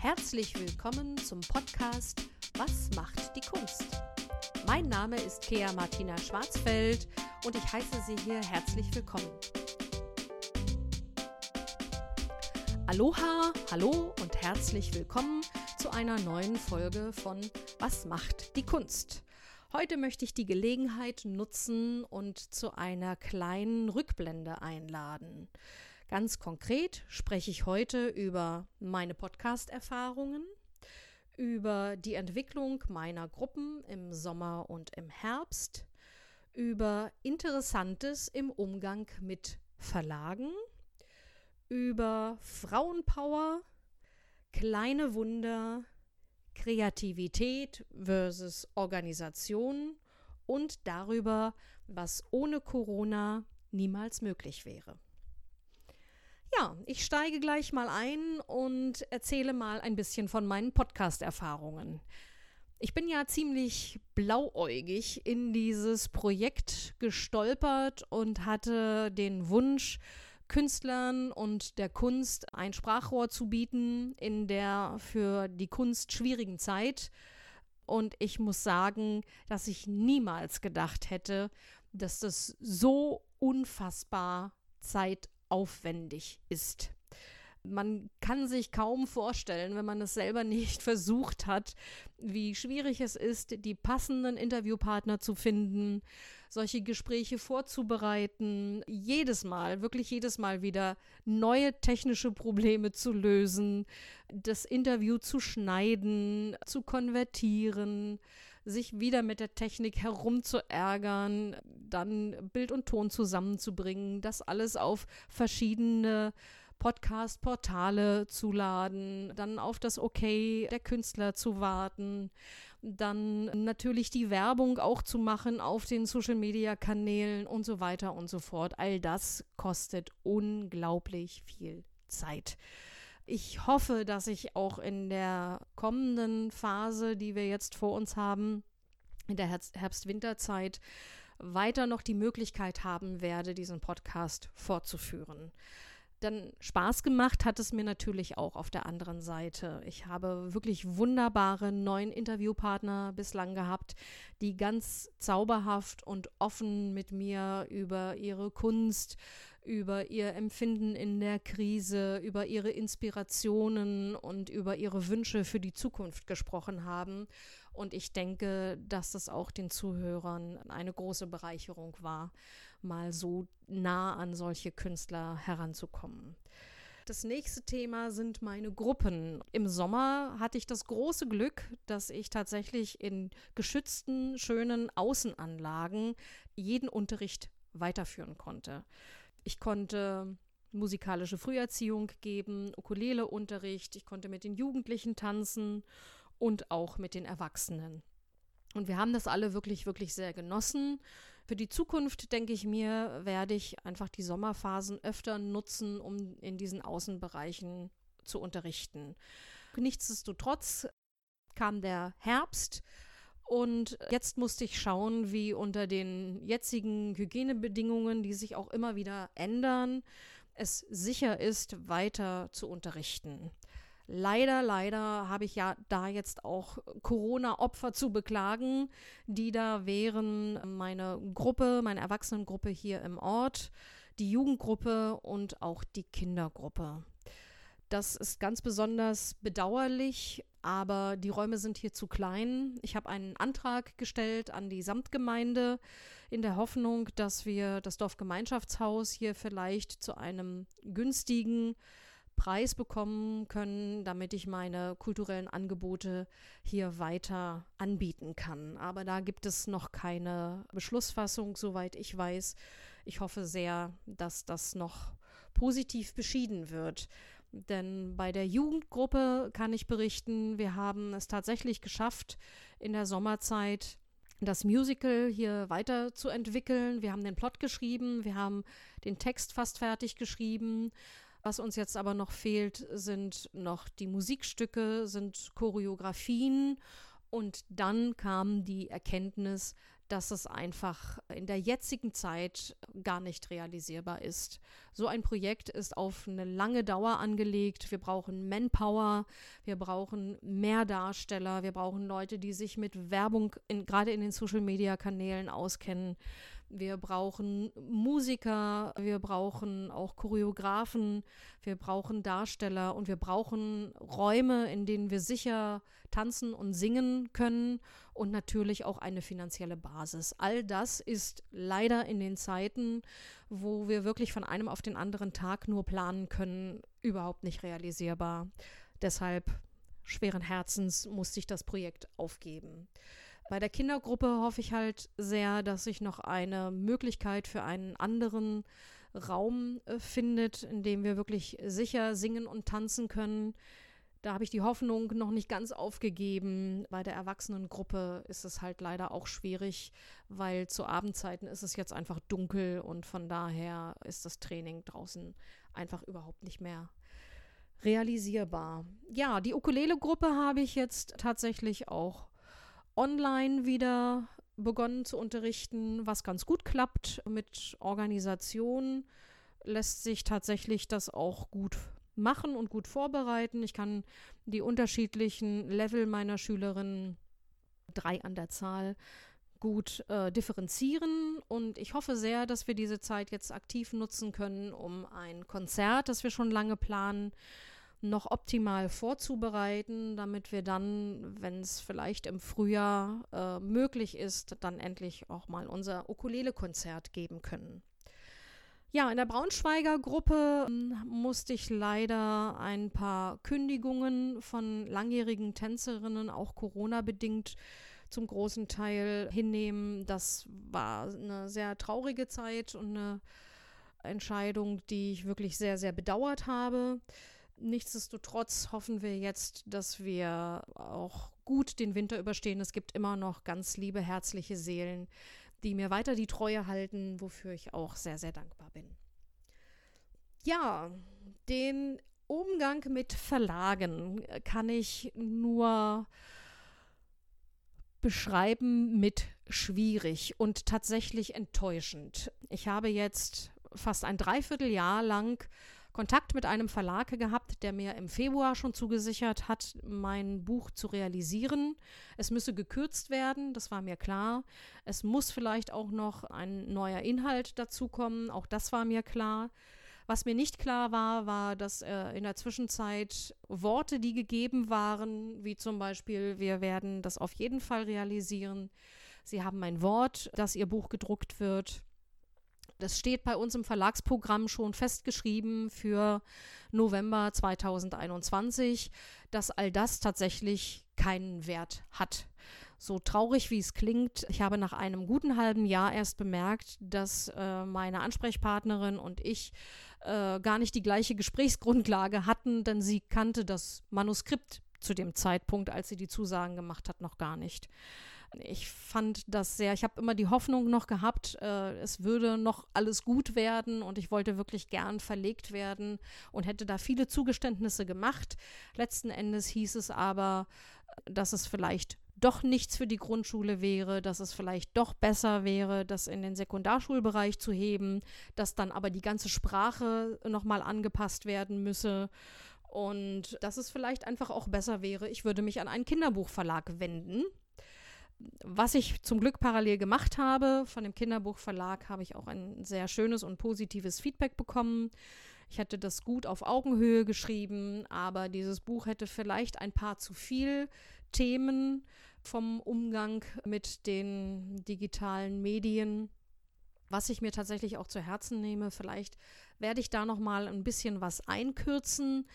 Herzlich willkommen zum Podcast Was macht die Kunst? Mein Name ist Kea Martina Schwarzfeld und ich heiße Sie hier herzlich willkommen. Aloha, hallo und herzlich willkommen zu einer neuen Folge von Was macht die Kunst? Heute möchte ich die Gelegenheit nutzen und zu einer kleinen Rückblende einladen. Ganz konkret spreche ich heute über meine Podcast-Erfahrungen, über die Entwicklung meiner Gruppen im Sommer und im Herbst, über Interessantes im Umgang mit Verlagen, über Frauenpower, kleine Wunder, Kreativität versus Organisation und darüber, was ohne Corona niemals möglich wäre. Ja, ich steige gleich mal ein und erzähle mal ein bisschen von meinen Podcast-Erfahrungen. Ich bin ja ziemlich blauäugig in dieses Projekt gestolpert und hatte den Wunsch, Künstlern und der Kunst ein Sprachrohr zu bieten in der für die Kunst schwierigen Zeit. Und ich muss sagen, dass ich niemals gedacht hätte, dass das so unfassbar Zeit aufwendig ist. Man kann sich kaum vorstellen, wenn man es selber nicht versucht hat, wie schwierig es ist, die passenden Interviewpartner zu finden, solche Gespräche vorzubereiten, jedes Mal, wirklich jedes Mal wieder neue technische Probleme zu lösen, das Interview zu schneiden, zu konvertieren, sich wieder mit der Technik herumzuärgern, dann Bild und Ton zusammenzubringen, das alles auf verschiedene Podcast-Portale zu laden, dann auf das Okay der Künstler zu warten, dann natürlich die Werbung auch zu machen auf den Social-Media-Kanälen und so weiter und so fort. All das kostet unglaublich viel Zeit. Ich hoffe, dass ich auch in der kommenden Phase, die wir jetzt vor uns haben, in der Herbst-Winterzeit, weiter noch die Möglichkeit haben werde, diesen Podcast fortzuführen. Dann Spaß gemacht hat es mir natürlich auch auf der anderen Seite. Ich habe wirklich wunderbare neuen Interviewpartner bislang gehabt, die ganz zauberhaft und offen mit mir über ihre Kunst, über ihr Empfinden in der Krise, über ihre Inspirationen und über ihre Wünsche für die Zukunft gesprochen haben. Und ich denke, dass das auch den Zuhörern eine große Bereicherung war, mal so nah an solche Künstler heranzukommen. Das nächste Thema sind meine Gruppen. Im Sommer hatte ich das große Glück, dass ich tatsächlich in geschützten, schönen Außenanlagen jeden Unterricht weiterführen konnte. Ich konnte musikalische Früherziehung geben, Ukuleleunterricht, ich konnte mit den Jugendlichen tanzen und auch mit den Erwachsenen. Und wir haben das alle wirklich, wirklich sehr genossen. Für die Zukunft, denke ich mir, werde ich einfach die Sommerphasen öfter nutzen, um in diesen Außenbereichen zu unterrichten. Nichtsdestotrotz kam der Herbst und jetzt musste ich schauen, wie unter den jetzigen Hygienebedingungen, die sich auch immer wieder ändern, es sicher ist, weiter zu unterrichten. Leider, leider habe ich ja da jetzt auch Corona-Opfer zu beklagen, die da wären meine Gruppe, meine Erwachsenengruppe hier im Ort, die Jugendgruppe und auch die Kindergruppe. Das ist ganz besonders bedauerlich, aber die Räume sind hier zu klein. Ich habe einen Antrag gestellt an die Samtgemeinde in der Hoffnung, dass wir das Dorfgemeinschaftshaus hier vielleicht zu einem günstigen Preis bekommen können, damit ich meine kulturellen Angebote hier weiter anbieten kann. Aber da gibt es noch keine Beschlussfassung, soweit ich weiß. Ich hoffe sehr, dass das noch positiv beschieden wird. Denn bei der Jugendgruppe kann ich berichten, wir haben es tatsächlich geschafft, in der Sommerzeit das Musical hier weiterzuentwickeln. Wir haben den Plot geschrieben, wir haben den Text fast fertig geschrieben was uns jetzt aber noch fehlt, sind noch die Musikstücke, sind Choreografien und dann kam die Erkenntnis, dass es einfach in der jetzigen Zeit gar nicht realisierbar ist. So ein Projekt ist auf eine lange Dauer angelegt. Wir brauchen Manpower, wir brauchen mehr Darsteller, wir brauchen Leute, die sich mit Werbung in, gerade in den Social-Media-Kanälen auskennen. Wir brauchen Musiker, wir brauchen auch Choreografen, wir brauchen Darsteller und wir brauchen Räume, in denen wir sicher tanzen und singen können und natürlich auch eine finanzielle Basis. All das ist leider in den Zeiten, wo wir wirklich von einem auf den anderen Tag nur planen können, überhaupt nicht realisierbar. Deshalb schweren Herzens musste ich das Projekt aufgeben. Bei der Kindergruppe hoffe ich halt sehr, dass sich noch eine Möglichkeit für einen anderen Raum äh, findet, in dem wir wirklich sicher singen und tanzen können. Da habe ich die Hoffnung noch nicht ganz aufgegeben. Bei der Erwachsenengruppe ist es halt leider auch schwierig, weil zu Abendzeiten ist es jetzt einfach dunkel und von daher ist das Training draußen einfach überhaupt nicht mehr realisierbar. Ja, die Ukulele-Gruppe habe ich jetzt tatsächlich auch online wieder begonnen zu unterrichten, was ganz gut klappt. Mit Organisation lässt sich tatsächlich das auch gut machen und gut vorbereiten. Ich kann die unterschiedlichen Level meiner Schülerinnen, drei an der Zahl, gut äh, differenzieren und ich hoffe sehr, dass wir diese Zeit jetzt aktiv nutzen können, um ein Konzert, das wir schon lange planen, noch optimal vorzubereiten, damit wir dann, wenn es vielleicht im Frühjahr äh, möglich ist, dann endlich auch mal unser Ukulele-Konzert geben können. Ja, in der Braunschweiger Gruppe ähm, musste ich leider ein paar Kündigungen von langjährigen Tänzerinnen, auch Corona-bedingt, zum großen Teil hinnehmen. Das war eine sehr traurige Zeit und eine Entscheidung, die ich wirklich sehr, sehr bedauert habe. Nichtsdestotrotz hoffen wir jetzt, dass wir auch gut den Winter überstehen. Es gibt immer noch ganz liebe, herzliche Seelen, die mir weiter die Treue halten, wofür ich auch sehr, sehr dankbar bin. Ja, den Umgang mit Verlagen kann ich nur beschreiben mit schwierig und tatsächlich enttäuschend. Ich habe jetzt fast ein Dreivierteljahr lang Kontakt mit einem Verlag gehabt, der mir im Februar schon zugesichert hat, mein Buch zu realisieren. Es müsse gekürzt werden, das war mir klar. Es muss vielleicht auch noch ein neuer Inhalt dazukommen, auch das war mir klar. Was mir nicht klar war, war, dass äh, in der Zwischenzeit Worte, die gegeben waren, wie zum Beispiel, wir werden das auf jeden Fall realisieren. Sie haben mein Wort, dass Ihr Buch gedruckt wird. Das steht bei uns im Verlagsprogramm schon festgeschrieben für November 2021, dass all das tatsächlich keinen Wert hat. So traurig wie es klingt, ich habe nach einem guten halben Jahr erst bemerkt, dass äh, meine Ansprechpartnerin und ich äh, gar nicht die gleiche Gesprächsgrundlage hatten, denn sie kannte das Manuskript zu dem Zeitpunkt, als sie die Zusagen gemacht hat, noch gar nicht. Ich fand das sehr, ich habe immer die Hoffnung noch gehabt, äh, es würde noch alles gut werden und ich wollte wirklich gern verlegt werden und hätte da viele Zugeständnisse gemacht. Letzten Endes hieß es aber, dass es vielleicht doch nichts für die Grundschule wäre, dass es vielleicht doch besser wäre, das in den Sekundarschulbereich zu heben, dass dann aber die ganze Sprache nochmal angepasst werden müsse und dass es vielleicht einfach auch besser wäre, ich würde mich an einen Kinderbuchverlag wenden was ich zum Glück parallel gemacht habe, von dem Kinderbuchverlag habe ich auch ein sehr schönes und positives Feedback bekommen. Ich hätte das gut auf Augenhöhe geschrieben, aber dieses Buch hätte vielleicht ein paar zu viel Themen vom Umgang mit den digitalen Medien, was ich mir tatsächlich auch zu Herzen nehme. Vielleicht werde ich da noch mal ein bisschen was einkürzen.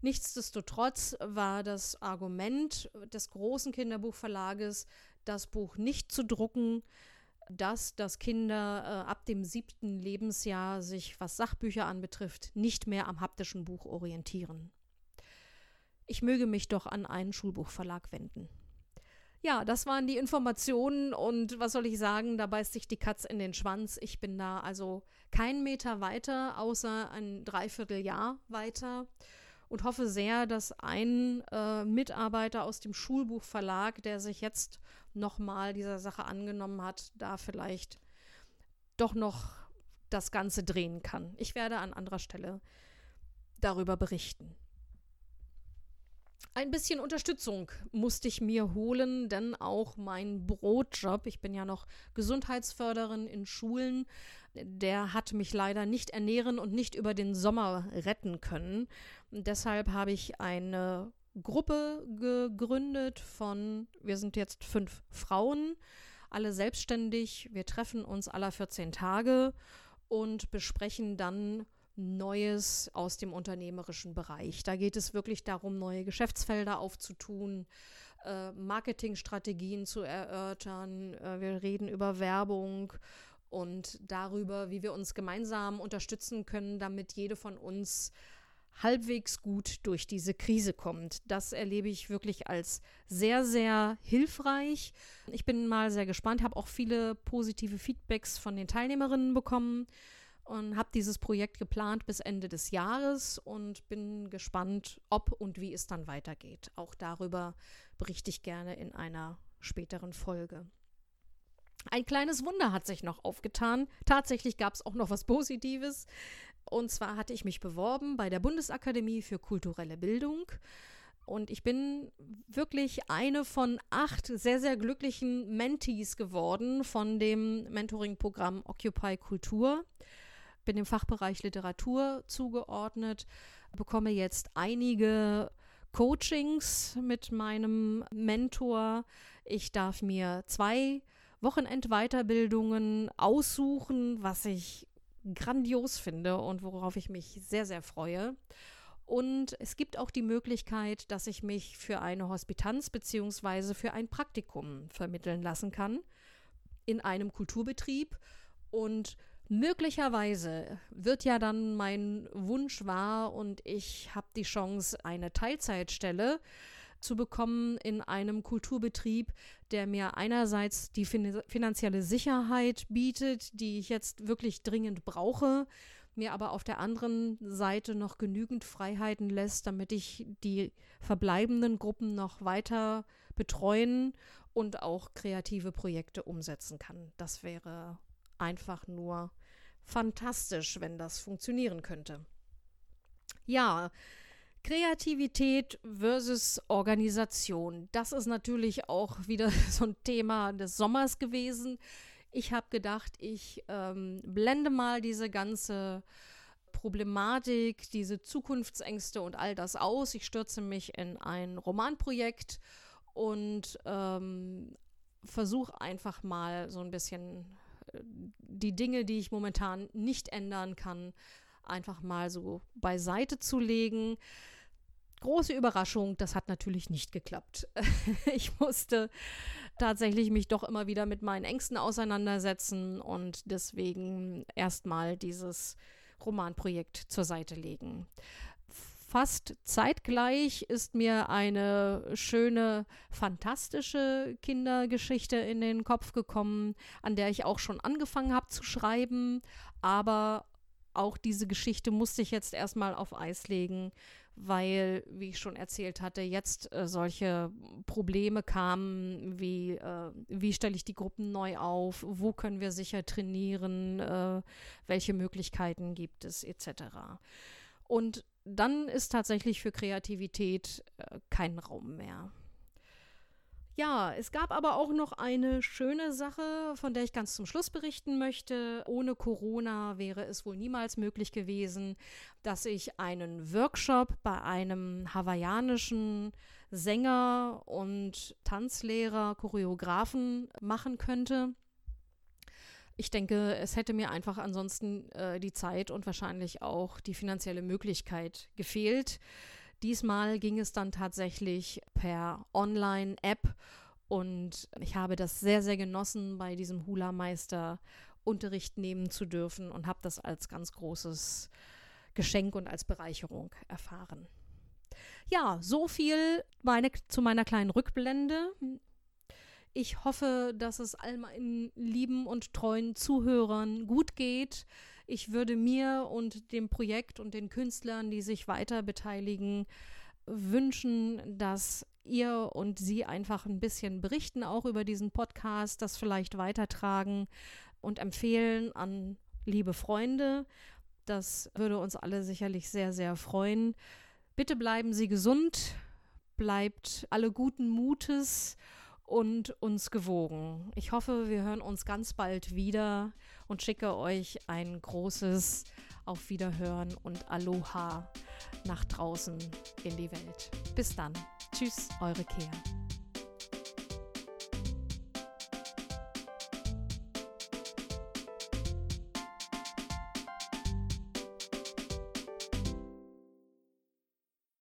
Nichtsdestotrotz war das Argument des großen Kinderbuchverlages, das Buch nicht zu drucken, dass das Kinder äh, ab dem siebten Lebensjahr sich, was Sachbücher anbetrifft, nicht mehr am haptischen Buch orientieren. Ich möge mich doch an einen Schulbuchverlag wenden. Ja, das waren die Informationen und was soll ich sagen, da beißt sich die Katze in den Schwanz. Ich bin da also keinen Meter weiter, außer ein Dreivierteljahr weiter. Und hoffe sehr, dass ein äh, Mitarbeiter aus dem Schulbuchverlag, der sich jetzt nochmal dieser Sache angenommen hat, da vielleicht doch noch das Ganze drehen kann. Ich werde an anderer Stelle darüber berichten. Ein bisschen Unterstützung musste ich mir holen, denn auch mein Brotjob, ich bin ja noch Gesundheitsförderin in Schulen, der hat mich leider nicht ernähren und nicht über den Sommer retten können. Und deshalb habe ich eine Gruppe gegründet von, wir sind jetzt fünf Frauen, alle selbstständig. Wir treffen uns alle 14 Tage und besprechen dann Neues aus dem unternehmerischen Bereich. Da geht es wirklich darum, neue Geschäftsfelder aufzutun, äh, Marketingstrategien zu erörtern. Äh, wir reden über Werbung und darüber, wie wir uns gemeinsam unterstützen können, damit jede von uns halbwegs gut durch diese Krise kommt. Das erlebe ich wirklich als sehr, sehr hilfreich. Ich bin mal sehr gespannt, habe auch viele positive Feedbacks von den Teilnehmerinnen bekommen und habe dieses Projekt geplant bis Ende des Jahres und bin gespannt, ob und wie es dann weitergeht. Auch darüber berichte ich gerne in einer späteren Folge. Ein kleines Wunder hat sich noch aufgetan. Tatsächlich gab es auch noch was Positives. Und zwar hatte ich mich beworben bei der Bundesakademie für kulturelle Bildung. Und ich bin wirklich eine von acht sehr, sehr glücklichen Mentees geworden von dem Mentoring-Programm Occupy Kultur bin im Fachbereich Literatur zugeordnet, bekomme jetzt einige Coachings mit meinem Mentor. Ich darf mir zwei Wochenendweiterbildungen aussuchen, was ich grandios finde und worauf ich mich sehr, sehr freue. Und es gibt auch die Möglichkeit, dass ich mich für eine Hospitanz bzw. für ein Praktikum vermitteln lassen kann in einem Kulturbetrieb. Und Möglicherweise wird ja dann mein Wunsch wahr und ich habe die Chance, eine Teilzeitstelle zu bekommen in einem Kulturbetrieb, der mir einerseits die fin finanzielle Sicherheit bietet, die ich jetzt wirklich dringend brauche, mir aber auf der anderen Seite noch genügend Freiheiten lässt, damit ich die verbleibenden Gruppen noch weiter betreuen und auch kreative Projekte umsetzen kann. Das wäre einfach nur fantastisch, wenn das funktionieren könnte. Ja, Kreativität versus Organisation. Das ist natürlich auch wieder so ein Thema des Sommers gewesen. Ich habe gedacht, ich ähm, blende mal diese ganze Problematik, diese Zukunftsängste und all das aus. Ich stürze mich in ein Romanprojekt und ähm, versuche einfach mal so ein bisschen die Dinge, die ich momentan nicht ändern kann, einfach mal so beiseite zu legen. Große Überraschung, das hat natürlich nicht geklappt. ich musste tatsächlich mich doch immer wieder mit meinen Ängsten auseinandersetzen und deswegen erstmal dieses Romanprojekt zur Seite legen fast zeitgleich ist mir eine schöne, fantastische Kindergeschichte in den Kopf gekommen, an der ich auch schon angefangen habe zu schreiben. Aber auch diese Geschichte musste ich jetzt erstmal auf Eis legen, weil, wie ich schon erzählt hatte, jetzt äh, solche Probleme kamen, wie, äh, wie stelle ich die Gruppen neu auf, wo können wir sicher trainieren, äh, welche Möglichkeiten gibt es, etc. Und dann ist tatsächlich für Kreativität äh, kein Raum mehr. Ja, es gab aber auch noch eine schöne Sache, von der ich ganz zum Schluss berichten möchte. Ohne Corona wäre es wohl niemals möglich gewesen, dass ich einen Workshop bei einem hawaiianischen Sänger und Tanzlehrer, Choreografen machen könnte ich denke, es hätte mir einfach ansonsten äh, die Zeit und wahrscheinlich auch die finanzielle Möglichkeit gefehlt. Diesmal ging es dann tatsächlich per Online-App und ich habe das sehr, sehr genossen, bei diesem Hula-Meister Unterricht nehmen zu dürfen und habe das als ganz großes Geschenk und als Bereicherung erfahren. Ja, so viel meine, zu meiner kleinen Rückblende. Ich hoffe, dass es all meinen lieben und treuen Zuhörern gut geht. Ich würde mir und dem Projekt und den Künstlern, die sich weiter beteiligen, wünschen, dass ihr und sie einfach ein bisschen berichten, auch über diesen Podcast, das vielleicht weitertragen und empfehlen an liebe Freunde. Das würde uns alle sicherlich sehr, sehr freuen. Bitte bleiben Sie gesund, bleibt alle guten Mutes und uns gewogen. Ich hoffe, wir hören uns ganz bald wieder und schicke euch ein großes Auf Wiederhören und Aloha nach draußen in die Welt. Bis dann. Tschüss, eure Kea.